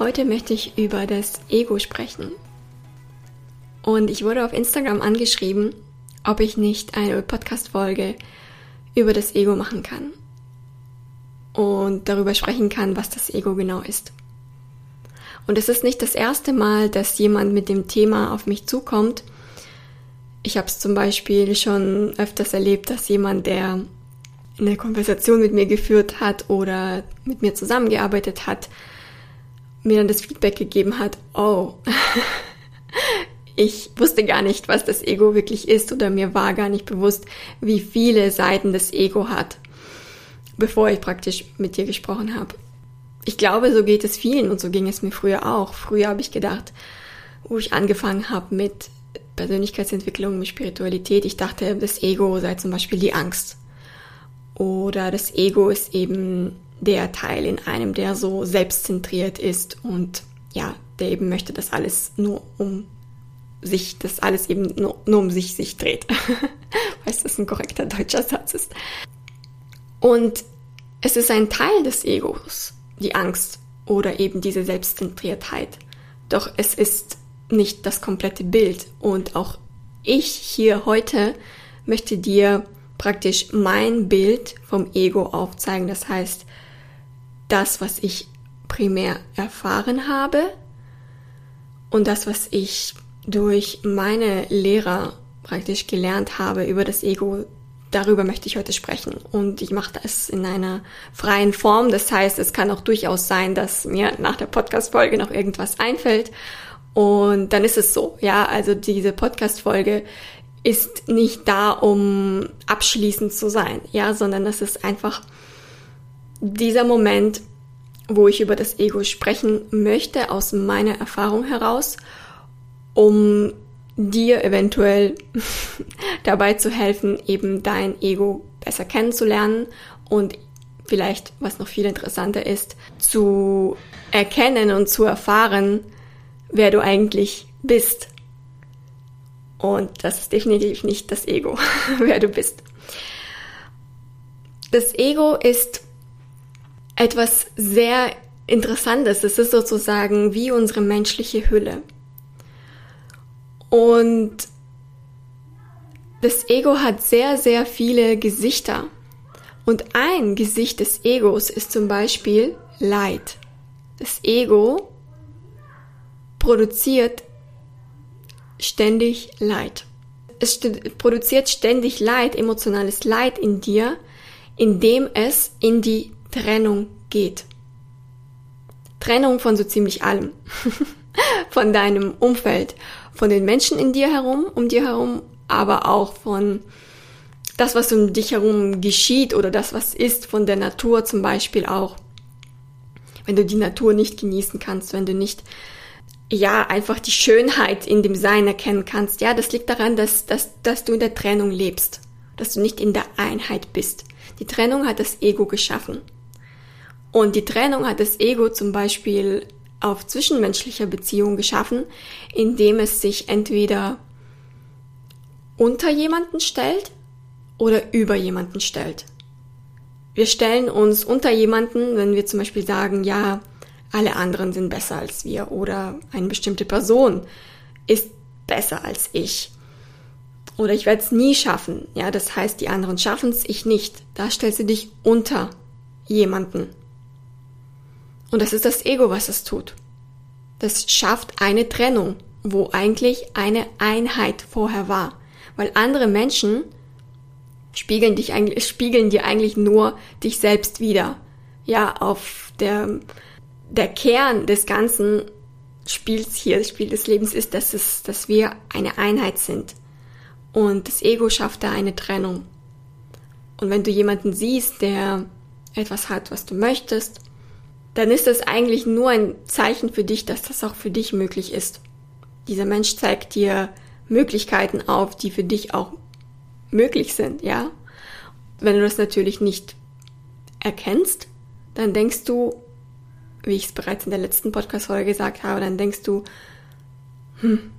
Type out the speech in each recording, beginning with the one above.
Heute möchte ich über das Ego sprechen. Und ich wurde auf Instagram angeschrieben, ob ich nicht eine Podcast-Folge über das Ego machen kann. Und darüber sprechen kann, was das Ego genau ist. Und es ist nicht das erste Mal, dass jemand mit dem Thema auf mich zukommt. Ich habe es zum Beispiel schon öfters erlebt, dass jemand, der eine Konversation mit mir geführt hat oder mit mir zusammengearbeitet hat, mir dann das Feedback gegeben hat, oh, ich wusste gar nicht, was das Ego wirklich ist oder mir war gar nicht bewusst, wie viele Seiten das Ego hat, bevor ich praktisch mit dir gesprochen habe. Ich glaube, so geht es vielen und so ging es mir früher auch. Früher habe ich gedacht, wo ich angefangen habe mit Persönlichkeitsentwicklung, mit Spiritualität, ich dachte, das Ego sei zum Beispiel die Angst. Oder das Ego ist eben der Teil in einem, der so selbstzentriert ist und ja, der eben möchte, dass alles nur um sich, dass alles eben nur, nur um sich sich dreht. Weißt du, das ein korrekter deutscher Satz ist. Und es ist ein Teil des Egos, die Angst oder eben diese Selbstzentriertheit. Doch es ist nicht das komplette Bild. Und auch ich hier heute möchte dir praktisch mein Bild vom Ego aufzeigen. Das heißt, das, was ich primär erfahren habe und das, was ich durch meine Lehrer praktisch gelernt habe über das Ego, darüber möchte ich heute sprechen. Und ich mache das in einer freien Form. Das heißt, es kann auch durchaus sein, dass mir nach der Podcast-Folge noch irgendwas einfällt. Und dann ist es so. Ja, also diese Podcast-Folge ist nicht da, um abschließend zu sein. Ja, sondern es ist einfach dieser Moment, wo ich über das Ego sprechen möchte, aus meiner Erfahrung heraus, um dir eventuell dabei zu helfen, eben dein Ego besser kennenzulernen und vielleicht, was noch viel interessanter ist, zu erkennen und zu erfahren, wer du eigentlich bist. Und das ist definitiv nicht das Ego, wer du bist. Das Ego ist etwas sehr Interessantes. Es ist sozusagen wie unsere menschliche Hülle. Und das Ego hat sehr, sehr viele Gesichter. Und ein Gesicht des Egos ist zum Beispiel Leid. Das Ego produziert ständig Leid. Es produziert ständig Leid, emotionales Leid in dir, indem es in die Trennung geht. Trennung von so ziemlich allem. von deinem Umfeld, von den Menschen in dir herum, um dir herum, aber auch von das, was um dich herum geschieht oder das, was ist, von der Natur zum Beispiel auch. Wenn du die Natur nicht genießen kannst, wenn du nicht, ja, einfach die Schönheit in dem Sein erkennen kannst, ja, das liegt daran, dass, dass, dass du in der Trennung lebst, dass du nicht in der Einheit bist. Die Trennung hat das Ego geschaffen. Und die Trennung hat das Ego zum Beispiel auf zwischenmenschlicher Beziehung geschaffen, indem es sich entweder unter jemanden stellt oder über jemanden stellt. Wir stellen uns unter jemanden, wenn wir zum Beispiel sagen, ja, alle anderen sind besser als wir oder eine bestimmte Person ist besser als ich. Oder ich werde es nie schaffen. Ja, das heißt, die anderen schaffen es, ich nicht. Da stellst du dich unter jemanden. Und das ist das Ego, was es tut. Das schafft eine Trennung, wo eigentlich eine Einheit vorher war. Weil andere Menschen spiegeln dich eigentlich, spiegeln dir eigentlich nur dich selbst wieder. Ja, auf der, der Kern des ganzen Spiels hier, das Spiel des Lebens ist, dass es, dass wir eine Einheit sind. Und das Ego schafft da eine Trennung. Und wenn du jemanden siehst, der etwas hat, was du möchtest, dann ist das eigentlich nur ein Zeichen für dich, dass das auch für dich möglich ist. Dieser Mensch zeigt dir Möglichkeiten auf, die für dich auch möglich sind, ja. Wenn du das natürlich nicht erkennst, dann denkst du, wie ich es bereits in der letzten Podcast-Folge gesagt habe, dann denkst du, hm,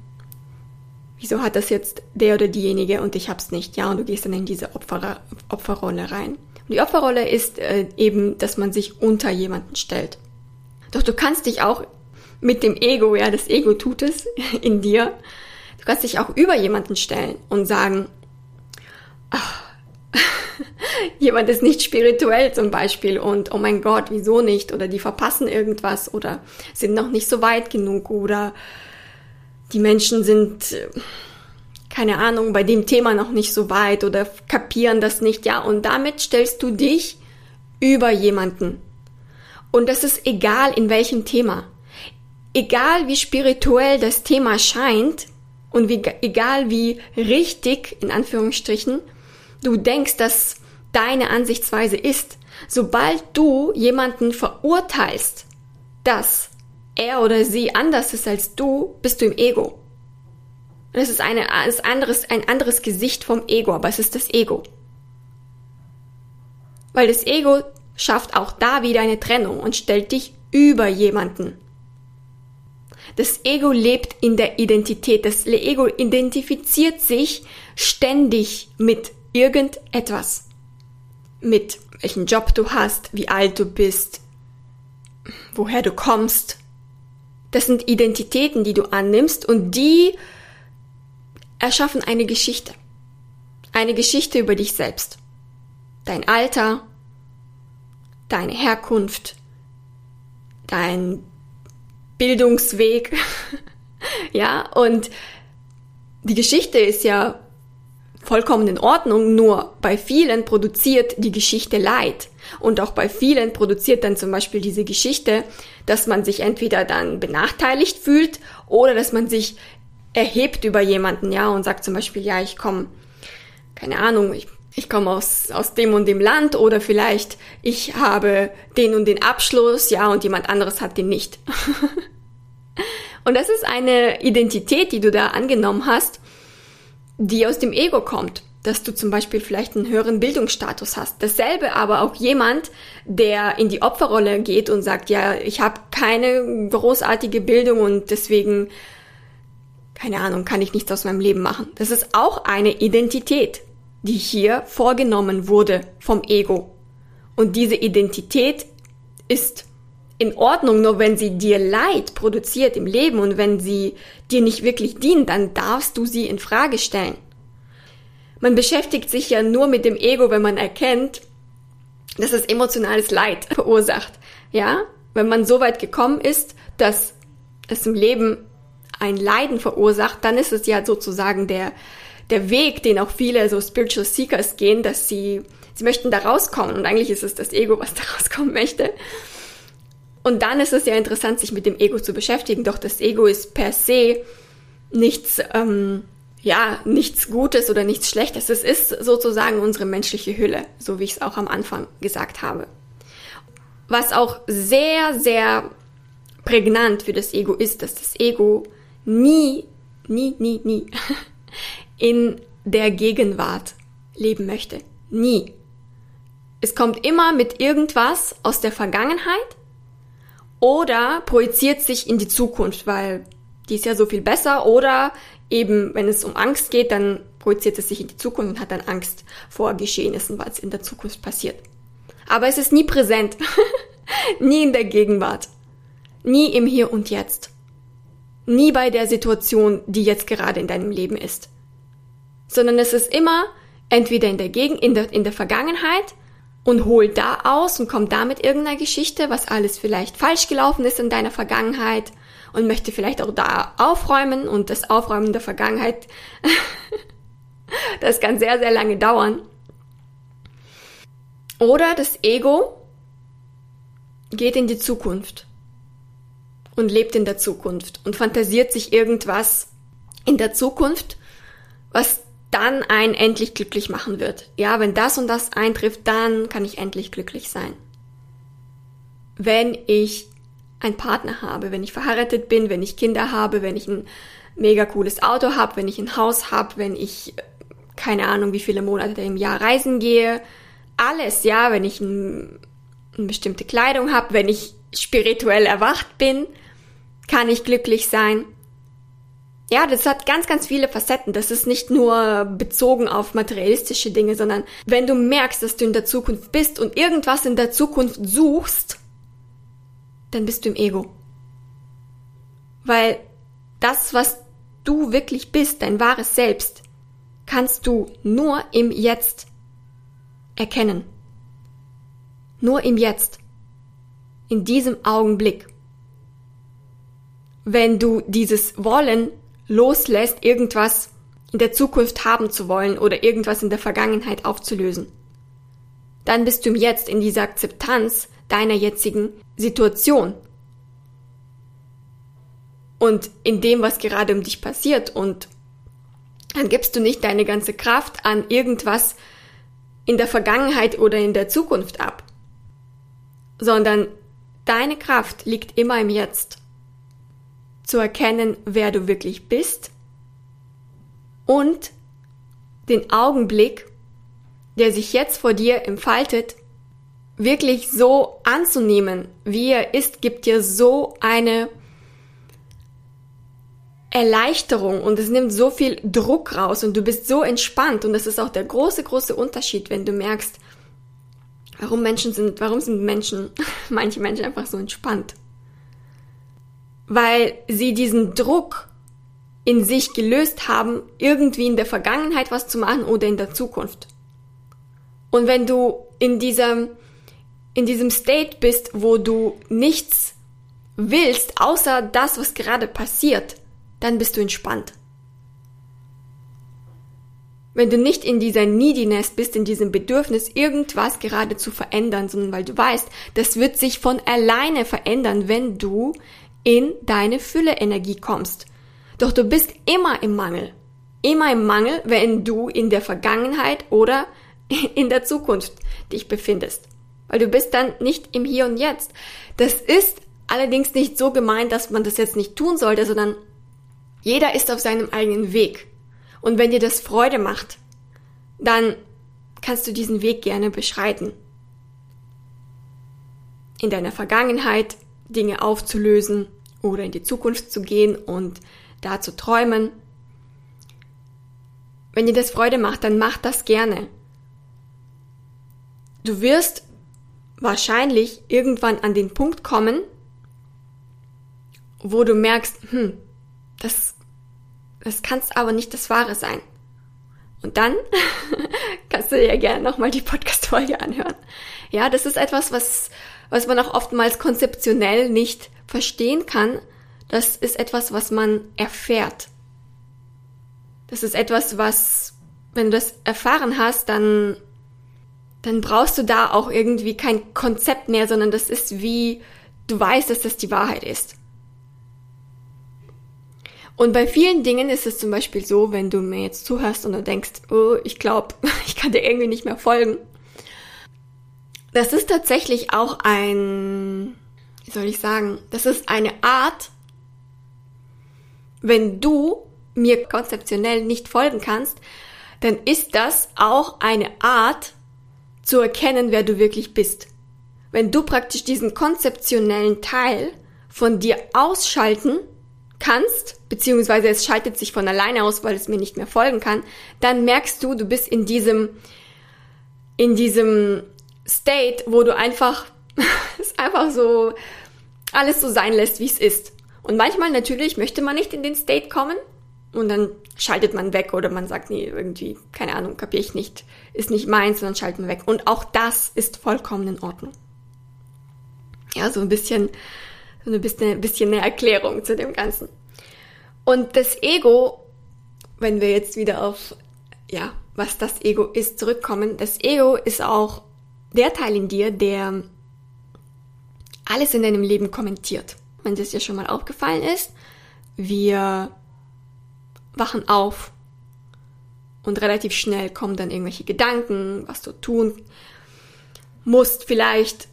wieso hat das jetzt der oder diejenige und ich hab's nicht, ja, und du gehst dann in diese Opfer, Opferrolle rein. Die Opferrolle ist äh, eben, dass man sich unter jemanden stellt. Doch du kannst dich auch mit dem Ego, ja, das Ego tut es in dir, du kannst dich auch über jemanden stellen und sagen, ach, jemand ist nicht spirituell zum Beispiel und oh mein Gott, wieso nicht? Oder die verpassen irgendwas oder sind noch nicht so weit genug oder die Menschen sind, äh, keine Ahnung, bei dem Thema noch nicht so weit oder kapieren das nicht, ja. Und damit stellst du dich über jemanden. Und das ist egal in welchem Thema. Egal wie spirituell das Thema scheint und wie, egal wie richtig, in Anführungsstrichen, du denkst, dass deine Ansichtsweise ist, sobald du jemanden verurteilst, dass er oder sie anders ist als du, bist du im Ego. Das ist, eine, ist anderes, ein anderes Gesicht vom Ego, aber es ist das Ego. Weil das Ego schafft auch da wieder eine Trennung und stellt dich über jemanden. Das Ego lebt in der Identität. Das Ego identifiziert sich ständig mit irgendetwas. Mit welchen Job du hast, wie alt du bist, woher du kommst. Das sind Identitäten, die du annimmst und die erschaffen eine Geschichte. Eine Geschichte über dich selbst. Dein Alter, deine Herkunft, dein Bildungsweg. ja, und die Geschichte ist ja vollkommen in Ordnung, nur bei vielen produziert die Geschichte Leid. Und auch bei vielen produziert dann zum Beispiel diese Geschichte, dass man sich entweder dann benachteiligt fühlt oder dass man sich erhebt über jemanden, ja, und sagt zum Beispiel, ja, ich komme, keine Ahnung, ich, ich komme aus, aus dem und dem Land oder vielleicht ich habe den und den Abschluss, ja, und jemand anderes hat den nicht. und das ist eine Identität, die du da angenommen hast, die aus dem Ego kommt. Dass du zum Beispiel vielleicht einen höheren Bildungsstatus hast. Dasselbe aber auch jemand, der in die Opferrolle geht und sagt, ja, ich habe keine großartige Bildung und deswegen keine Ahnung, kann ich nichts aus meinem Leben machen. Das ist auch eine Identität, die hier vorgenommen wurde vom Ego. Und diese Identität ist in Ordnung, nur wenn sie dir Leid produziert im Leben und wenn sie dir nicht wirklich dient, dann darfst du sie in Frage stellen. Man beschäftigt sich ja nur mit dem Ego, wenn man erkennt, dass es emotionales Leid verursacht. Ja? Wenn man so weit gekommen ist, dass es im Leben ein Leiden verursacht, dann ist es ja sozusagen der, der Weg, den auch viele so Spiritual Seekers gehen, dass sie, sie möchten da rauskommen und eigentlich ist es das Ego, was da rauskommen möchte. Und dann ist es ja interessant, sich mit dem Ego zu beschäftigen, doch das Ego ist per se nichts, ähm, ja, nichts Gutes oder nichts Schlechtes. Es ist sozusagen unsere menschliche Hülle, so wie ich es auch am Anfang gesagt habe. Was auch sehr, sehr prägnant für das Ego ist, dass das Ego nie, nie, nie, nie in der Gegenwart leben möchte. Nie. Es kommt immer mit irgendwas aus der Vergangenheit oder projiziert sich in die Zukunft, weil die ist ja so viel besser oder eben, wenn es um Angst geht, dann projiziert es sich in die Zukunft und hat dann Angst vor Geschehnissen, was in der Zukunft passiert. Aber es ist nie präsent, nie in der Gegenwart, nie im Hier und Jetzt. Nie bei der Situation, die jetzt gerade in deinem Leben ist. Sondern es ist immer entweder in der Gegend, in der, in der Vergangenheit und holt da aus und kommt da mit irgendeiner Geschichte, was alles vielleicht falsch gelaufen ist in deiner Vergangenheit und möchte vielleicht auch da aufräumen und das Aufräumen der Vergangenheit, das kann sehr, sehr lange dauern. Oder das Ego geht in die Zukunft und lebt in der Zukunft und fantasiert sich irgendwas in der Zukunft, was dann einen endlich glücklich machen wird. Ja, wenn das und das eintrifft, dann kann ich endlich glücklich sein. wenn ich einen Partner habe, wenn ich verheiratet bin, wenn ich Kinder habe, wenn ich ein mega cooles Auto habe, wenn ich ein Haus habe, wenn ich keine Ahnung, wie viele Monate im Jahr reisen gehe, alles, ja, wenn ich ein, eine bestimmte Kleidung habe, wenn ich spirituell erwacht bin, kann ich glücklich sein. Ja, das hat ganz, ganz viele Facetten. Das ist nicht nur bezogen auf materialistische Dinge, sondern wenn du merkst, dass du in der Zukunft bist und irgendwas in der Zukunft suchst, dann bist du im Ego. Weil das, was du wirklich bist, dein wahres Selbst, kannst du nur im Jetzt erkennen. Nur im Jetzt. In diesem Augenblick. Wenn du dieses Wollen loslässt, irgendwas in der Zukunft haben zu wollen oder irgendwas in der Vergangenheit aufzulösen, dann bist du im Jetzt in dieser Akzeptanz deiner jetzigen Situation und in dem, was gerade um dich passiert und dann gibst du nicht deine ganze Kraft an irgendwas in der Vergangenheit oder in der Zukunft ab, sondern deine Kraft liegt immer im Jetzt. Zu erkennen, wer du wirklich bist und den Augenblick, der sich jetzt vor dir entfaltet, wirklich so anzunehmen, wie er ist, gibt dir so eine Erleichterung und es nimmt so viel Druck raus und du bist so entspannt und das ist auch der große, große Unterschied, wenn du merkst, warum Menschen sind, warum sind Menschen, manche Menschen einfach so entspannt. Weil sie diesen Druck in sich gelöst haben, irgendwie in der Vergangenheit was zu machen oder in der Zukunft. Und wenn du in diesem, in diesem State bist, wo du nichts willst, außer das, was gerade passiert, dann bist du entspannt. Wenn du nicht in dieser Neediness bist, in diesem Bedürfnis, irgendwas gerade zu verändern, sondern weil du weißt, das wird sich von alleine verändern, wenn du in deine Fülle-Energie kommst. Doch du bist immer im Mangel. Immer im Mangel, wenn du in der Vergangenheit oder in der Zukunft dich befindest. Weil du bist dann nicht im Hier und Jetzt. Das ist allerdings nicht so gemeint, dass man das jetzt nicht tun sollte, sondern jeder ist auf seinem eigenen Weg. Und wenn dir das Freude macht, dann kannst du diesen Weg gerne beschreiten. In deiner Vergangenheit Dinge aufzulösen oder in die Zukunft zu gehen und da zu träumen. Wenn dir das Freude macht, dann mach das gerne. Du wirst wahrscheinlich irgendwann an den Punkt kommen, wo du merkst, hm, das, das kannst aber nicht das Wahre sein. Und dann kannst du dir gerne nochmal die Podcast-Folge anhören. Ja, das ist etwas, was, was man auch oftmals konzeptionell nicht verstehen kann. Das ist etwas, was man erfährt. Das ist etwas, was, wenn du das erfahren hast, dann, dann brauchst du da auch irgendwie kein Konzept mehr, sondern das ist wie, du weißt, dass das die Wahrheit ist. Und bei vielen Dingen ist es zum Beispiel so, wenn du mir jetzt zuhörst und du denkst, oh, ich glaube, ich kann dir irgendwie nicht mehr folgen. Das ist tatsächlich auch ein, wie soll ich sagen, das ist eine Art, wenn du mir konzeptionell nicht folgen kannst, dann ist das auch eine Art zu erkennen, wer du wirklich bist. Wenn du praktisch diesen konzeptionellen Teil von dir ausschalten kannst, beziehungsweise es schaltet sich von alleine aus, weil es mir nicht mehr folgen kann, dann merkst du, du bist in diesem, in diesem State, wo du einfach, es einfach so, alles so sein lässt, wie es ist. Und manchmal natürlich möchte man nicht in den State kommen und dann schaltet man weg oder man sagt, nee, irgendwie, keine Ahnung, kapiere ich nicht, ist nicht meins und schaltet man weg. Und auch das ist vollkommen in Ordnung. Ja, so ein bisschen so ein bisschen, bisschen eine Erklärung zu dem Ganzen. Und das Ego, wenn wir jetzt wieder auf, ja, was das Ego ist, zurückkommen, das Ego ist auch der Teil in dir, der alles in deinem Leben kommentiert. Wenn das ja schon mal aufgefallen ist, wir wachen auf und relativ schnell kommen dann irgendwelche Gedanken, was du tun musst vielleicht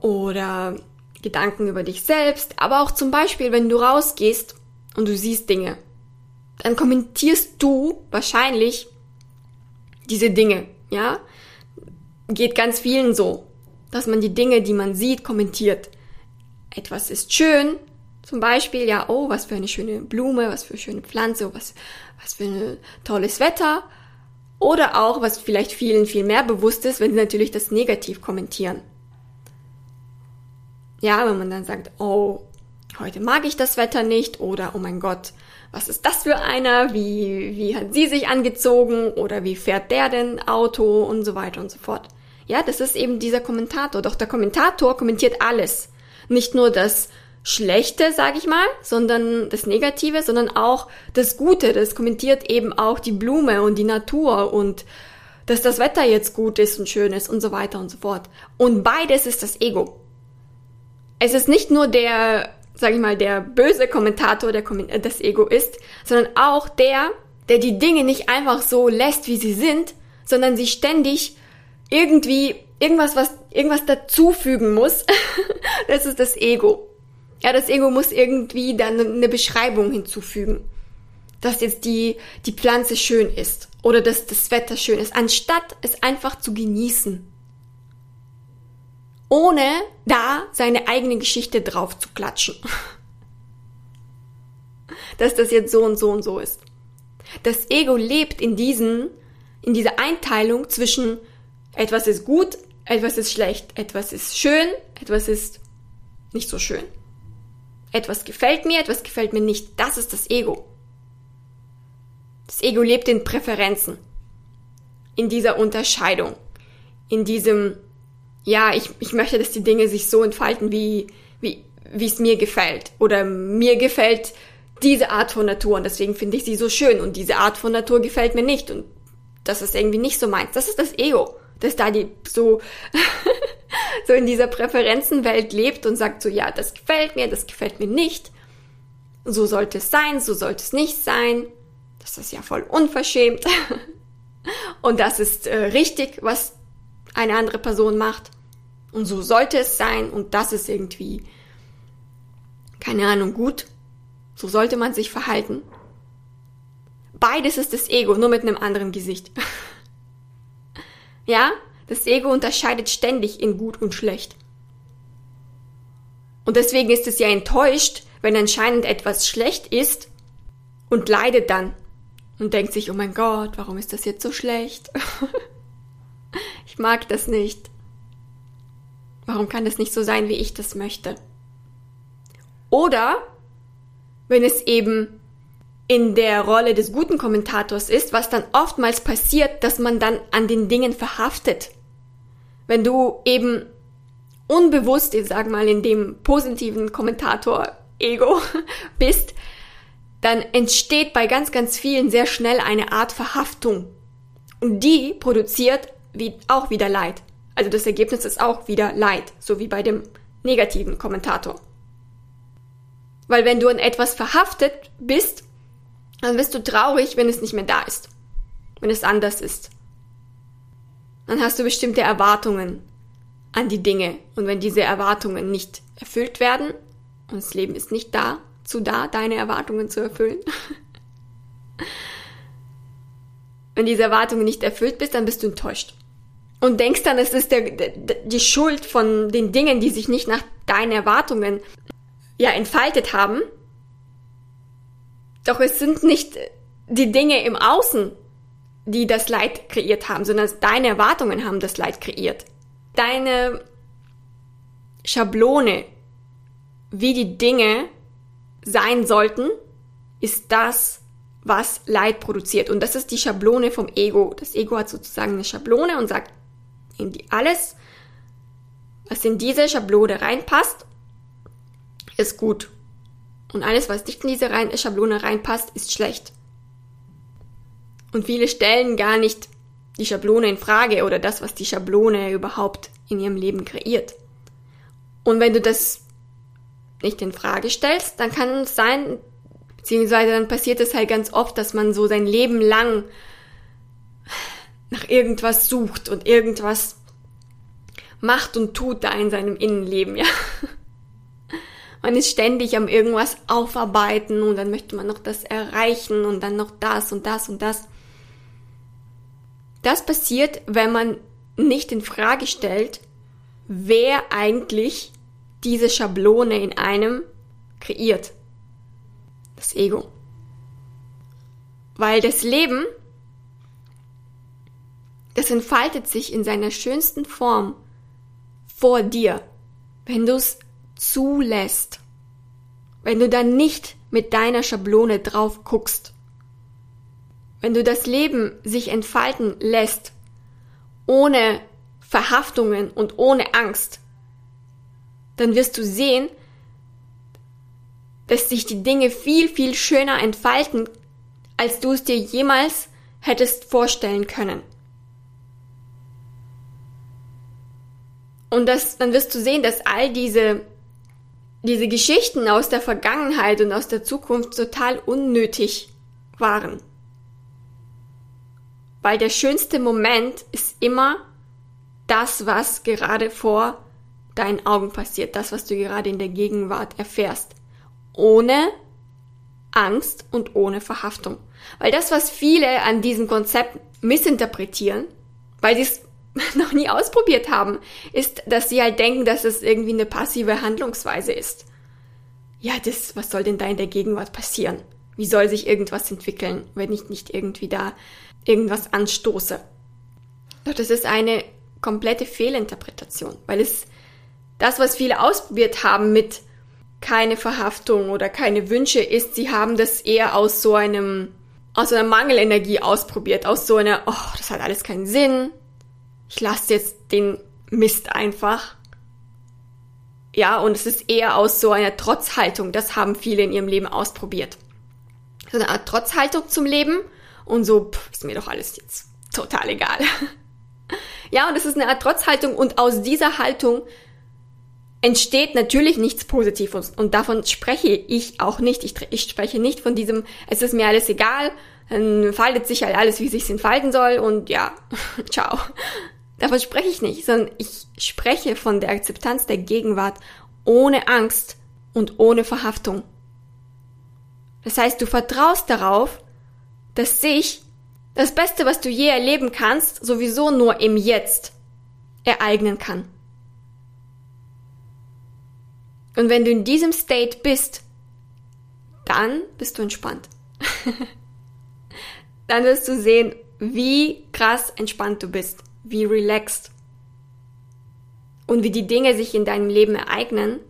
oder Gedanken über dich selbst, aber auch zum Beispiel, wenn du rausgehst und du siehst Dinge, dann kommentierst du wahrscheinlich diese Dinge, ja? Geht ganz vielen so, dass man die Dinge, die man sieht, kommentiert. Etwas ist schön, zum Beispiel, ja, oh, was für eine schöne Blume, was für eine schöne Pflanze, was, was für ein tolles Wetter. Oder auch, was vielleicht vielen viel mehr bewusst ist, wenn sie natürlich das negativ kommentieren. Ja, wenn man dann sagt, oh, heute mag ich das Wetter nicht oder oh mein Gott, was ist das für einer? Wie, wie hat sie sich angezogen oder wie fährt der denn Auto und so weiter und so fort. Ja, das ist eben dieser Kommentator. Doch der Kommentator kommentiert alles. Nicht nur das Schlechte, sage ich mal, sondern das Negative, sondern auch das Gute. Das kommentiert eben auch die Blume und die Natur und dass das Wetter jetzt gut ist und schön ist und so weiter und so fort. Und beides ist das Ego. Es ist nicht nur der, sage ich mal, der böse Kommentator, der das Ego ist, sondern auch der, der die Dinge nicht einfach so lässt, wie sie sind, sondern sie ständig irgendwie irgendwas, was, irgendwas dazufügen muss. das ist das Ego. Ja, das Ego muss irgendwie dann eine Beschreibung hinzufügen. Dass jetzt die, die Pflanze schön ist oder dass das Wetter schön ist, anstatt es einfach zu genießen. Ohne da seine eigene Geschichte drauf zu klatschen. dass das jetzt so und so und so ist. Das Ego lebt in diesen, in dieser Einteilung zwischen etwas ist gut, etwas ist schlecht, etwas ist schön, etwas ist nicht so schön. Etwas gefällt mir, etwas gefällt mir nicht. Das ist das Ego. Das Ego lebt in Präferenzen, in dieser Unterscheidung, in diesem, ja, ich, ich möchte, dass die Dinge sich so entfalten, wie, wie, wie es mir gefällt. Oder mir gefällt diese Art von Natur und deswegen finde ich sie so schön und diese Art von Natur gefällt mir nicht und das ist irgendwie nicht so meins. Das ist das Ego, das da die so so in dieser Präferenzenwelt lebt und sagt so, ja, das gefällt mir, das gefällt mir nicht. So sollte es sein, so sollte es nicht sein. Das ist ja voll unverschämt. und das ist äh, richtig, was eine andere Person macht. Und so sollte es sein und das ist irgendwie, keine Ahnung, gut. So sollte man sich verhalten. Beides ist das Ego, nur mit einem anderen Gesicht. ja? Das Ego unterscheidet ständig in gut und schlecht. Und deswegen ist es ja enttäuscht, wenn anscheinend etwas schlecht ist und leidet dann und denkt sich, oh mein Gott, warum ist das jetzt so schlecht? ich mag das nicht. Warum kann das nicht so sein, wie ich das möchte? Oder wenn es eben in der Rolle des guten Kommentators ist, was dann oftmals passiert, dass man dann an den Dingen verhaftet wenn du eben unbewusst, ich sag mal, in dem positiven Kommentator-Ego bist, dann entsteht bei ganz, ganz vielen sehr schnell eine Art Verhaftung. Und die produziert wie, auch wieder Leid. Also das Ergebnis ist auch wieder Leid, so wie bei dem negativen Kommentator. Weil wenn du an etwas verhaftet bist, dann bist du traurig, wenn es nicht mehr da ist. Wenn es anders ist dann hast du bestimmte Erwartungen an die Dinge. Und wenn diese Erwartungen nicht erfüllt werden, und das Leben ist nicht da, zu da, deine Erwartungen zu erfüllen, wenn diese Erwartungen nicht erfüllt bist, dann bist du enttäuscht. Und denkst dann, es ist der, die Schuld von den Dingen, die sich nicht nach deinen Erwartungen ja entfaltet haben. Doch es sind nicht die Dinge im Außen, die das Leid kreiert haben, sondern deine Erwartungen haben das Leid kreiert. Deine Schablone, wie die Dinge sein sollten, ist das, was Leid produziert. Und das ist die Schablone vom Ego. Das Ego hat sozusagen eine Schablone und sagt, in die alles, was in diese Schablone reinpasst, ist gut. Und alles, was nicht in diese Schablone reinpasst, ist schlecht. Und viele stellen gar nicht die Schablone in Frage oder das, was die Schablone überhaupt in ihrem Leben kreiert. Und wenn du das nicht in Frage stellst, dann kann es sein, beziehungsweise dann passiert es halt ganz oft, dass man so sein Leben lang nach irgendwas sucht und irgendwas macht und tut da in seinem Innenleben, ja. Man ist ständig am irgendwas aufarbeiten und dann möchte man noch das erreichen und dann noch das und das und das. Das passiert, wenn man nicht in Frage stellt, wer eigentlich diese Schablone in einem kreiert. Das Ego. Weil das Leben, das entfaltet sich in seiner schönsten Form vor dir, wenn du es zulässt. Wenn du dann nicht mit deiner Schablone drauf guckst. Wenn du das Leben sich entfalten lässt, ohne Verhaftungen und ohne Angst, dann wirst du sehen, dass sich die Dinge viel, viel schöner entfalten, als du es dir jemals hättest vorstellen können. Und das, dann wirst du sehen, dass all diese, diese Geschichten aus der Vergangenheit und aus der Zukunft total unnötig waren. Weil der schönste Moment ist immer das, was gerade vor deinen Augen passiert, das, was du gerade in der Gegenwart erfährst. Ohne Angst und ohne Verhaftung. Weil das, was viele an diesem Konzept missinterpretieren, weil sie es noch nie ausprobiert haben, ist, dass sie halt denken, dass es irgendwie eine passive Handlungsweise ist. Ja, das, was soll denn da in der Gegenwart passieren? Wie soll sich irgendwas entwickeln, wenn ich nicht irgendwie da irgendwas anstoße? Doch das ist eine komplette Fehlinterpretation, weil es das, was viele ausprobiert haben mit keine Verhaftung oder keine Wünsche, ist, sie haben das eher aus so einem, aus einer Mangelenergie ausprobiert, aus so einer, oh, das hat alles keinen Sinn, ich lasse jetzt den Mist einfach. Ja, und es ist eher aus so einer Trotzhaltung, das haben viele in ihrem Leben ausprobiert. So eine Art Trotzhaltung zum Leben und so, pff, ist mir doch alles jetzt total egal. Ja, und es ist eine Art Trotzhaltung und aus dieser Haltung entsteht natürlich nichts Positives und davon spreche ich auch nicht. Ich, ich, spreche nicht von diesem, es ist mir alles egal, dann faltet sich halt alles, wie es sich entfalten soll und ja, ciao. Davon spreche ich nicht, sondern ich spreche von der Akzeptanz der Gegenwart ohne Angst und ohne Verhaftung. Das heißt, du vertraust darauf, dass sich das Beste, was du je erleben kannst, sowieso nur im Jetzt ereignen kann. Und wenn du in diesem State bist, dann bist du entspannt. dann wirst du sehen, wie krass entspannt du bist, wie relaxed. Und wie die Dinge sich in deinem Leben ereignen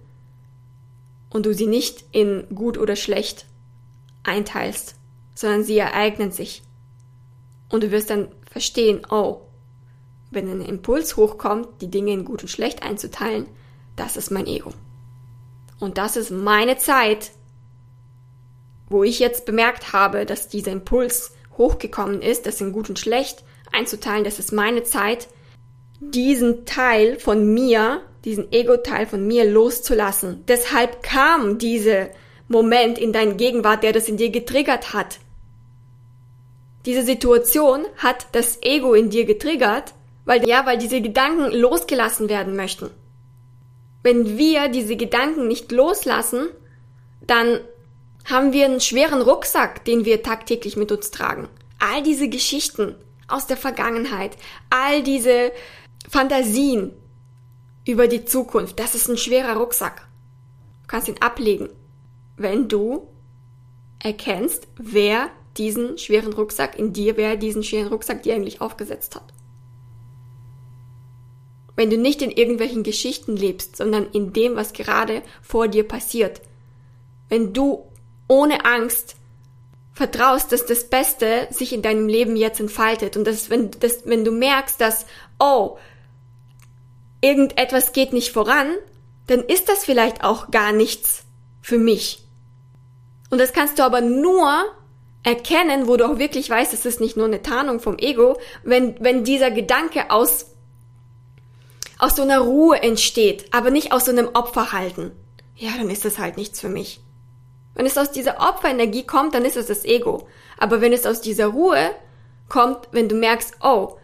und du sie nicht in gut oder schlecht einteilst, sondern sie ereignen sich. Und du wirst dann verstehen, oh, wenn ein Impuls hochkommt, die Dinge in gut und schlecht einzuteilen, das ist mein Ego. Und das ist meine Zeit, wo ich jetzt bemerkt habe, dass dieser Impuls hochgekommen ist, das in gut und schlecht einzuteilen, das ist meine Zeit, diesen Teil von mir, diesen Ego-Teil von mir loszulassen. Deshalb kam dieser Moment in deine Gegenwart, der das in dir getriggert hat. Diese Situation hat das Ego in dir getriggert, weil, ja, weil diese Gedanken losgelassen werden möchten. Wenn wir diese Gedanken nicht loslassen, dann haben wir einen schweren Rucksack, den wir tagtäglich mit uns tragen. All diese Geschichten aus der Vergangenheit, all diese Fantasien über die Zukunft, das ist ein schwerer Rucksack. Du kannst ihn ablegen, wenn du erkennst, wer diesen schweren Rucksack in dir, wer diesen schweren Rucksack dir eigentlich aufgesetzt hat. Wenn du nicht in irgendwelchen Geschichten lebst, sondern in dem, was gerade vor dir passiert. Wenn du ohne Angst vertraust, dass das Beste sich in deinem Leben jetzt entfaltet und dass, wenn, dass, wenn du merkst, dass, oh, irgendetwas geht nicht voran, dann ist das vielleicht auch gar nichts für mich. Und das kannst du aber nur erkennen, wo du auch wirklich weißt, es ist nicht nur eine Tarnung vom Ego, wenn, wenn dieser Gedanke aus, aus so einer Ruhe entsteht, aber nicht aus so einem Opferhalten. Ja, dann ist das halt nichts für mich. Wenn es aus dieser Opferenergie kommt, dann ist es das Ego. Aber wenn es aus dieser Ruhe kommt, wenn du merkst, oh,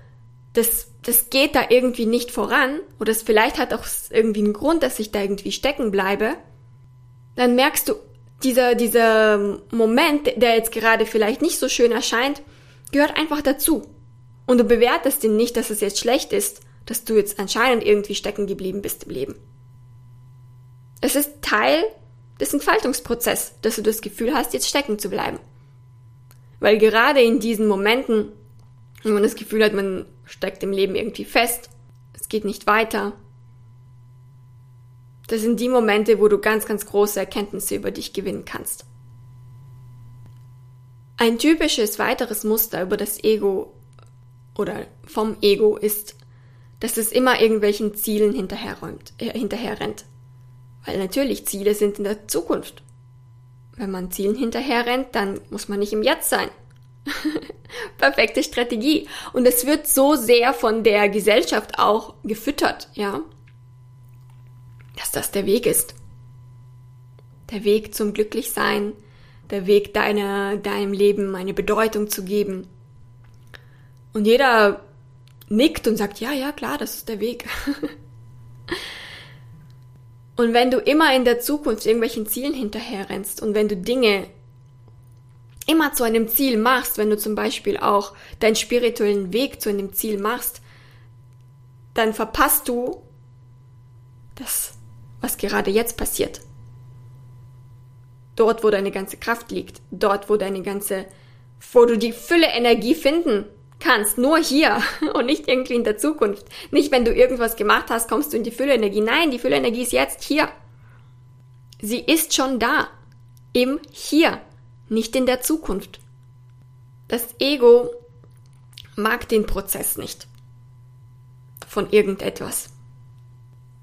das, das geht da irgendwie nicht voran, oder es vielleicht hat auch irgendwie einen Grund, dass ich da irgendwie stecken bleibe, dann merkst du, dieser, dieser Moment, der jetzt gerade vielleicht nicht so schön erscheint, gehört einfach dazu. Und du bewertest ihn nicht, dass es jetzt schlecht ist, dass du jetzt anscheinend irgendwie stecken geblieben bist im Leben. Es ist Teil des Entfaltungsprozesses, dass du das Gefühl hast, jetzt stecken zu bleiben. Weil gerade in diesen Momenten, wenn man das Gefühl hat, man steckt im Leben irgendwie fest, es geht nicht weiter, das sind die Momente, wo du ganz, ganz große Erkenntnisse über dich gewinnen kannst. Ein typisches weiteres Muster über das Ego oder vom Ego ist, dass es immer irgendwelchen Zielen hinterherräumt, äh, hinterher rennt. Weil natürlich Ziele sind in der Zukunft. Wenn man Zielen hinterher rennt, dann muss man nicht im Jetzt sein. Perfekte Strategie. Und es wird so sehr von der Gesellschaft auch gefüttert, ja dass das der Weg ist. Der Weg zum Glücklichsein, der Weg deiner, deinem Leben eine Bedeutung zu geben. Und jeder nickt und sagt, ja, ja, klar, das ist der Weg. und wenn du immer in der Zukunft irgendwelchen Zielen hinterherrennst und wenn du Dinge immer zu einem Ziel machst, wenn du zum Beispiel auch deinen spirituellen Weg zu einem Ziel machst, dann verpasst du das was gerade jetzt passiert. Dort, wo deine ganze Kraft liegt, dort, wo deine ganze, wo du die Fülle Energie finden kannst, nur hier und nicht irgendwie in der Zukunft. Nicht, wenn du irgendwas gemacht hast, kommst du in die Fülle Energie. Nein, die Fülle Energie ist jetzt hier. Sie ist schon da. Im Hier, nicht in der Zukunft. Das Ego mag den Prozess nicht von irgendetwas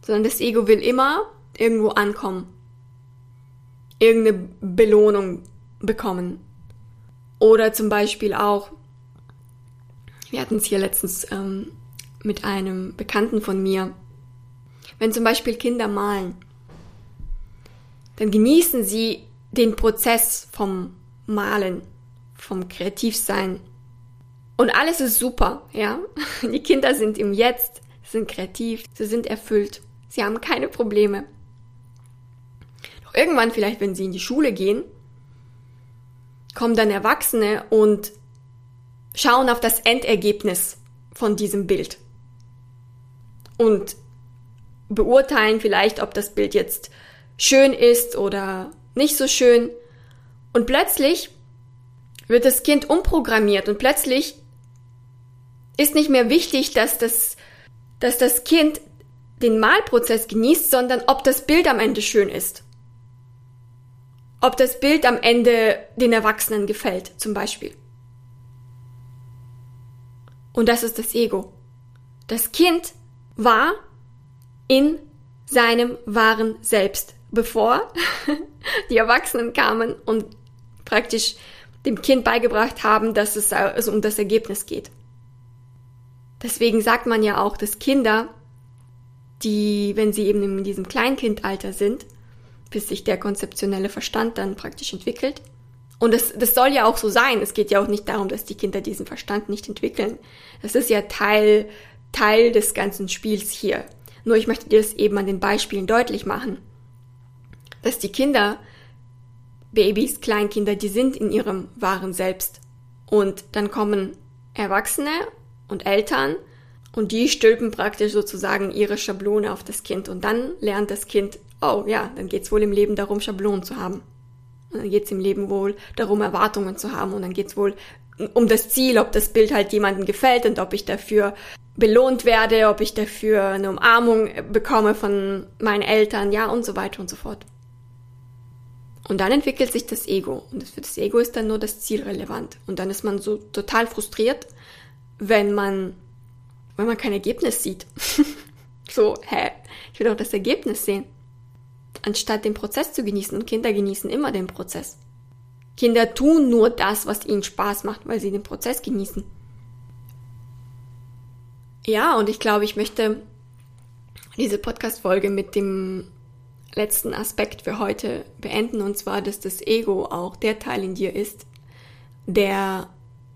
sondern das Ego will immer irgendwo ankommen, irgendeine Belohnung bekommen. Oder zum Beispiel auch, wir hatten es hier letztens ähm, mit einem Bekannten von mir, wenn zum Beispiel Kinder malen, dann genießen sie den Prozess vom Malen, vom Kreativsein. Und alles ist super, ja. Die Kinder sind im Jetzt, sind kreativ, sie sind erfüllt. Sie haben keine Probleme. Doch irgendwann vielleicht, wenn sie in die Schule gehen, kommen dann Erwachsene und schauen auf das Endergebnis von diesem Bild und beurteilen vielleicht, ob das Bild jetzt schön ist oder nicht so schön. Und plötzlich wird das Kind umprogrammiert und plötzlich ist nicht mehr wichtig, dass das, dass das Kind den Malprozess genießt, sondern ob das Bild am Ende schön ist. Ob das Bild am Ende den Erwachsenen gefällt, zum Beispiel. Und das ist das Ego. Das Kind war in seinem wahren Selbst, bevor die Erwachsenen kamen und praktisch dem Kind beigebracht haben, dass es also um das Ergebnis geht. Deswegen sagt man ja auch, dass Kinder die, wenn sie eben in diesem Kleinkindalter sind, bis sich der konzeptionelle Verstand dann praktisch entwickelt. Und das, das soll ja auch so sein. Es geht ja auch nicht darum, dass die Kinder diesen Verstand nicht entwickeln. Das ist ja Teil, Teil des ganzen Spiels hier. Nur ich möchte dir das eben an den Beispielen deutlich machen, dass die Kinder, Babys, Kleinkinder, die sind in ihrem wahren Selbst. Und dann kommen Erwachsene und Eltern und die stülpen praktisch sozusagen ihre Schablone auf das Kind. Und dann lernt das Kind, oh ja, dann geht's wohl im Leben darum, Schablonen zu haben. Geht's im Leben wohl darum, Erwartungen zu haben. Und dann geht's wohl um das Ziel, ob das Bild halt jemandem gefällt und ob ich dafür belohnt werde, ob ich dafür eine Umarmung bekomme von meinen Eltern, ja, und so weiter und so fort. Und dann entwickelt sich das Ego. Und für das Ego ist dann nur das Ziel relevant. Und dann ist man so total frustriert, wenn man wenn man kein Ergebnis sieht. so, hä? Ich will doch das Ergebnis sehen. Anstatt den Prozess zu genießen. Und Kinder genießen immer den Prozess. Kinder tun nur das, was ihnen Spaß macht, weil sie den Prozess genießen. Ja, und ich glaube, ich möchte diese Podcast-Folge mit dem letzten Aspekt für heute beenden, und zwar, dass das Ego auch der Teil in dir ist, der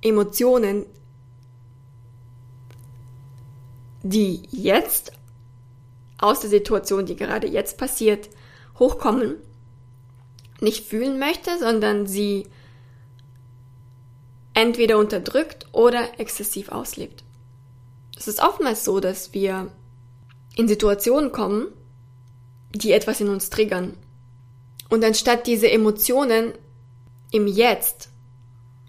Emotionen die jetzt aus der Situation, die gerade jetzt passiert, hochkommen nicht fühlen möchte, sondern sie entweder unterdrückt oder exzessiv auslebt. Es ist oftmals so, dass wir in Situationen kommen, die etwas in uns triggern. Und anstatt diese Emotionen im Jetzt,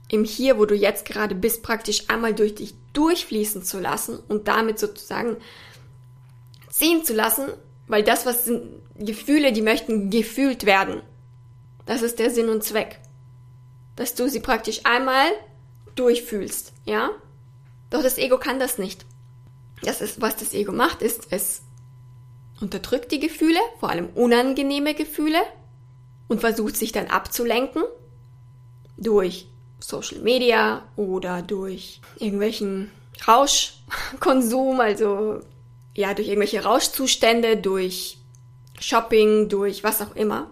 im Hier, wo du jetzt gerade bist, praktisch einmal durch dich durchfließen zu lassen und damit sozusagen ziehen zu lassen, weil das, was sind Gefühle, die möchten gefühlt werden. Das ist der Sinn und Zweck. Dass du sie praktisch einmal durchfühlst, ja? Doch das Ego kann das nicht. Das ist, was das Ego macht, ist, es unterdrückt die Gefühle, vor allem unangenehme Gefühle, und versucht sich dann abzulenken durch Social Media oder durch irgendwelchen Rauschkonsum, also ja, durch irgendwelche Rauschzustände, durch Shopping, durch was auch immer.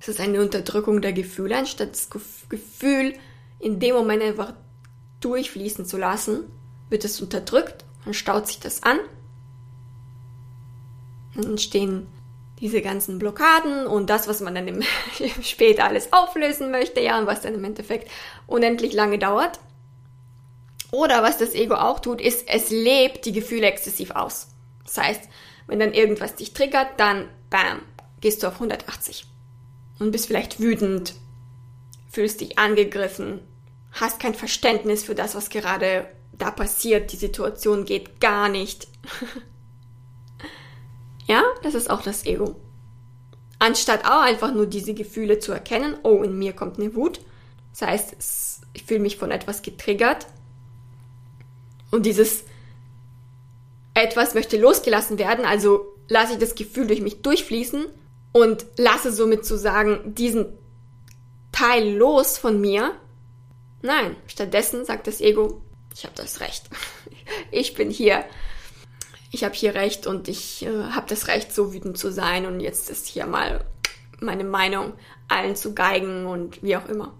Es ist eine Unterdrückung der Gefühle, anstatt das Gefühl in dem Moment einfach durchfließen zu lassen, wird es unterdrückt, dann staut sich das an, dann entstehen diese ganzen Blockaden und das, was man dann im, später alles auflösen möchte, ja, und was dann im Endeffekt unendlich lange dauert. Oder was das Ego auch tut, ist, es lebt die Gefühle exzessiv aus. Das heißt, wenn dann irgendwas dich triggert, dann bam, gehst du auf 180 und bist vielleicht wütend, fühlst dich angegriffen, hast kein Verständnis für das, was gerade da passiert, die Situation geht gar nicht. ja, das ist auch das Ego. Anstatt auch einfach nur diese Gefühle zu erkennen, oh, in mir kommt eine Wut. Das heißt, ich fühle mich von etwas getriggert. Und dieses etwas möchte losgelassen werden, also lasse ich das Gefühl durch mich durchfließen und lasse somit zu sagen diesen Teil los von mir. Nein, stattdessen sagt das Ego, ich habe das Recht. Ich bin hier. Ich habe hier Recht und ich äh, habe das Recht, so wütend zu sein und jetzt ist hier mal meine Meinung allen zu geigen und wie auch immer.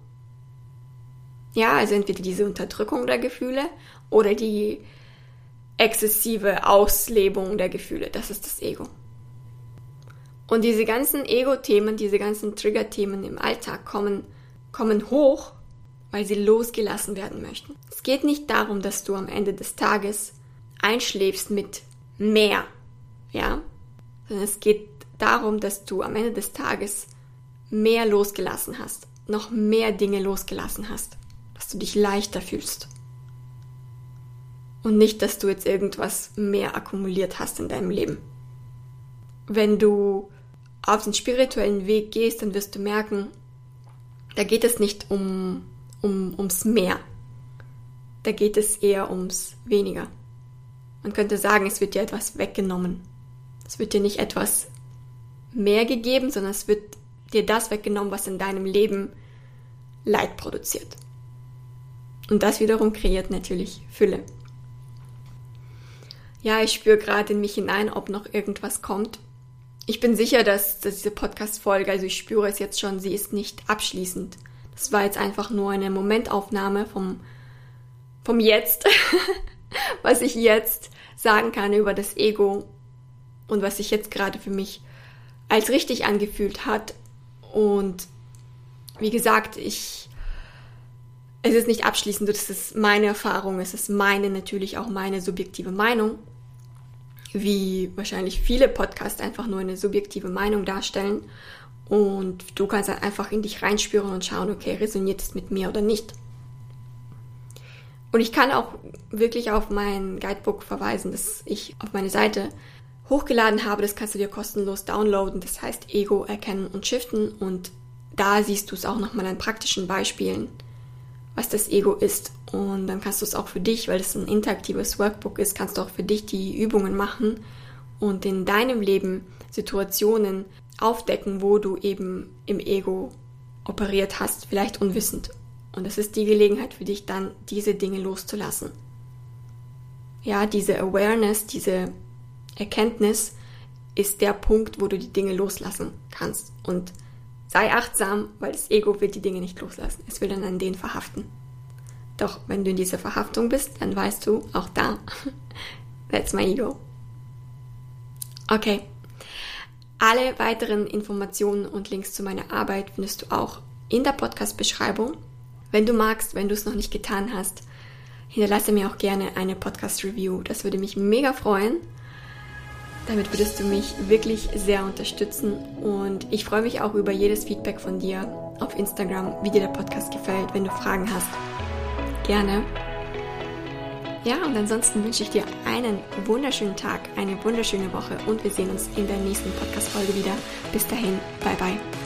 Ja, also entweder diese Unterdrückung der Gefühle oder die exzessive Auslebung der Gefühle. Das ist das Ego. Und diese ganzen Ego-Themen, diese ganzen Trigger-Themen im Alltag kommen, kommen hoch, weil sie losgelassen werden möchten. Es geht nicht darum, dass du am Ende des Tages einschläfst mit mehr, ja, sondern es geht darum, dass du am Ende des Tages mehr losgelassen hast, noch mehr Dinge losgelassen hast, dass du dich leichter fühlst. Und nicht, dass du jetzt irgendwas mehr akkumuliert hast in deinem Leben. Wenn du auf den spirituellen Weg gehst, dann wirst du merken, da geht es nicht um, um, ums Mehr. Da geht es eher ums Weniger. Man könnte sagen, es wird dir etwas weggenommen. Es wird dir nicht etwas mehr gegeben, sondern es wird dir das weggenommen, was in deinem Leben Leid produziert. Und das wiederum kreiert natürlich Fülle. Ja, ich spüre gerade in mich hinein, ob noch irgendwas kommt ich bin sicher, dass, dass diese Podcast-Folge, also ich spüre es jetzt schon, sie ist nicht abschließend. Das war jetzt einfach nur eine Momentaufnahme vom, vom Jetzt, was ich jetzt sagen kann über das Ego und was sich jetzt gerade für mich als richtig angefühlt hat. Und wie gesagt, ich, es ist nicht abschließend, das ist meine Erfahrung, es ist meine, natürlich auch meine subjektive Meinung wie wahrscheinlich viele Podcasts einfach nur eine subjektive Meinung darstellen. Und du kannst dann einfach in dich reinspüren und schauen, okay, resoniert es mit mir oder nicht. Und ich kann auch wirklich auf mein Guidebook verweisen, das ich auf meine Seite hochgeladen habe. Das kannst du dir kostenlos downloaden. Das heißt Ego erkennen und shiften. Und da siehst du es auch nochmal an praktischen Beispielen, was das Ego ist. Und dann kannst du es auch für dich, weil es ein interaktives Workbook ist, kannst du auch für dich die Übungen machen und in deinem Leben Situationen aufdecken, wo du eben im Ego operiert hast, vielleicht unwissend. Und das ist die Gelegenheit für dich dann, diese Dinge loszulassen. Ja, diese Awareness, diese Erkenntnis ist der Punkt, wo du die Dinge loslassen kannst. Und Sei achtsam, weil das Ego will die Dinge nicht loslassen. Es will dann an denen verhaften. Doch wenn du in dieser Verhaftung bist, dann weißt du, auch da, that's my ego. Okay. Alle weiteren Informationen und Links zu meiner Arbeit findest du auch in der Podcast-Beschreibung. Wenn du magst, wenn du es noch nicht getan hast, hinterlasse mir auch gerne eine Podcast-Review. Das würde mich mega freuen. Damit würdest du mich wirklich sehr unterstützen und ich freue mich auch über jedes Feedback von dir auf Instagram, wie dir der Podcast gefällt, wenn du Fragen hast. Gerne. Ja, und ansonsten wünsche ich dir einen wunderschönen Tag, eine wunderschöne Woche und wir sehen uns in der nächsten Podcast-Folge wieder. Bis dahin, bye bye.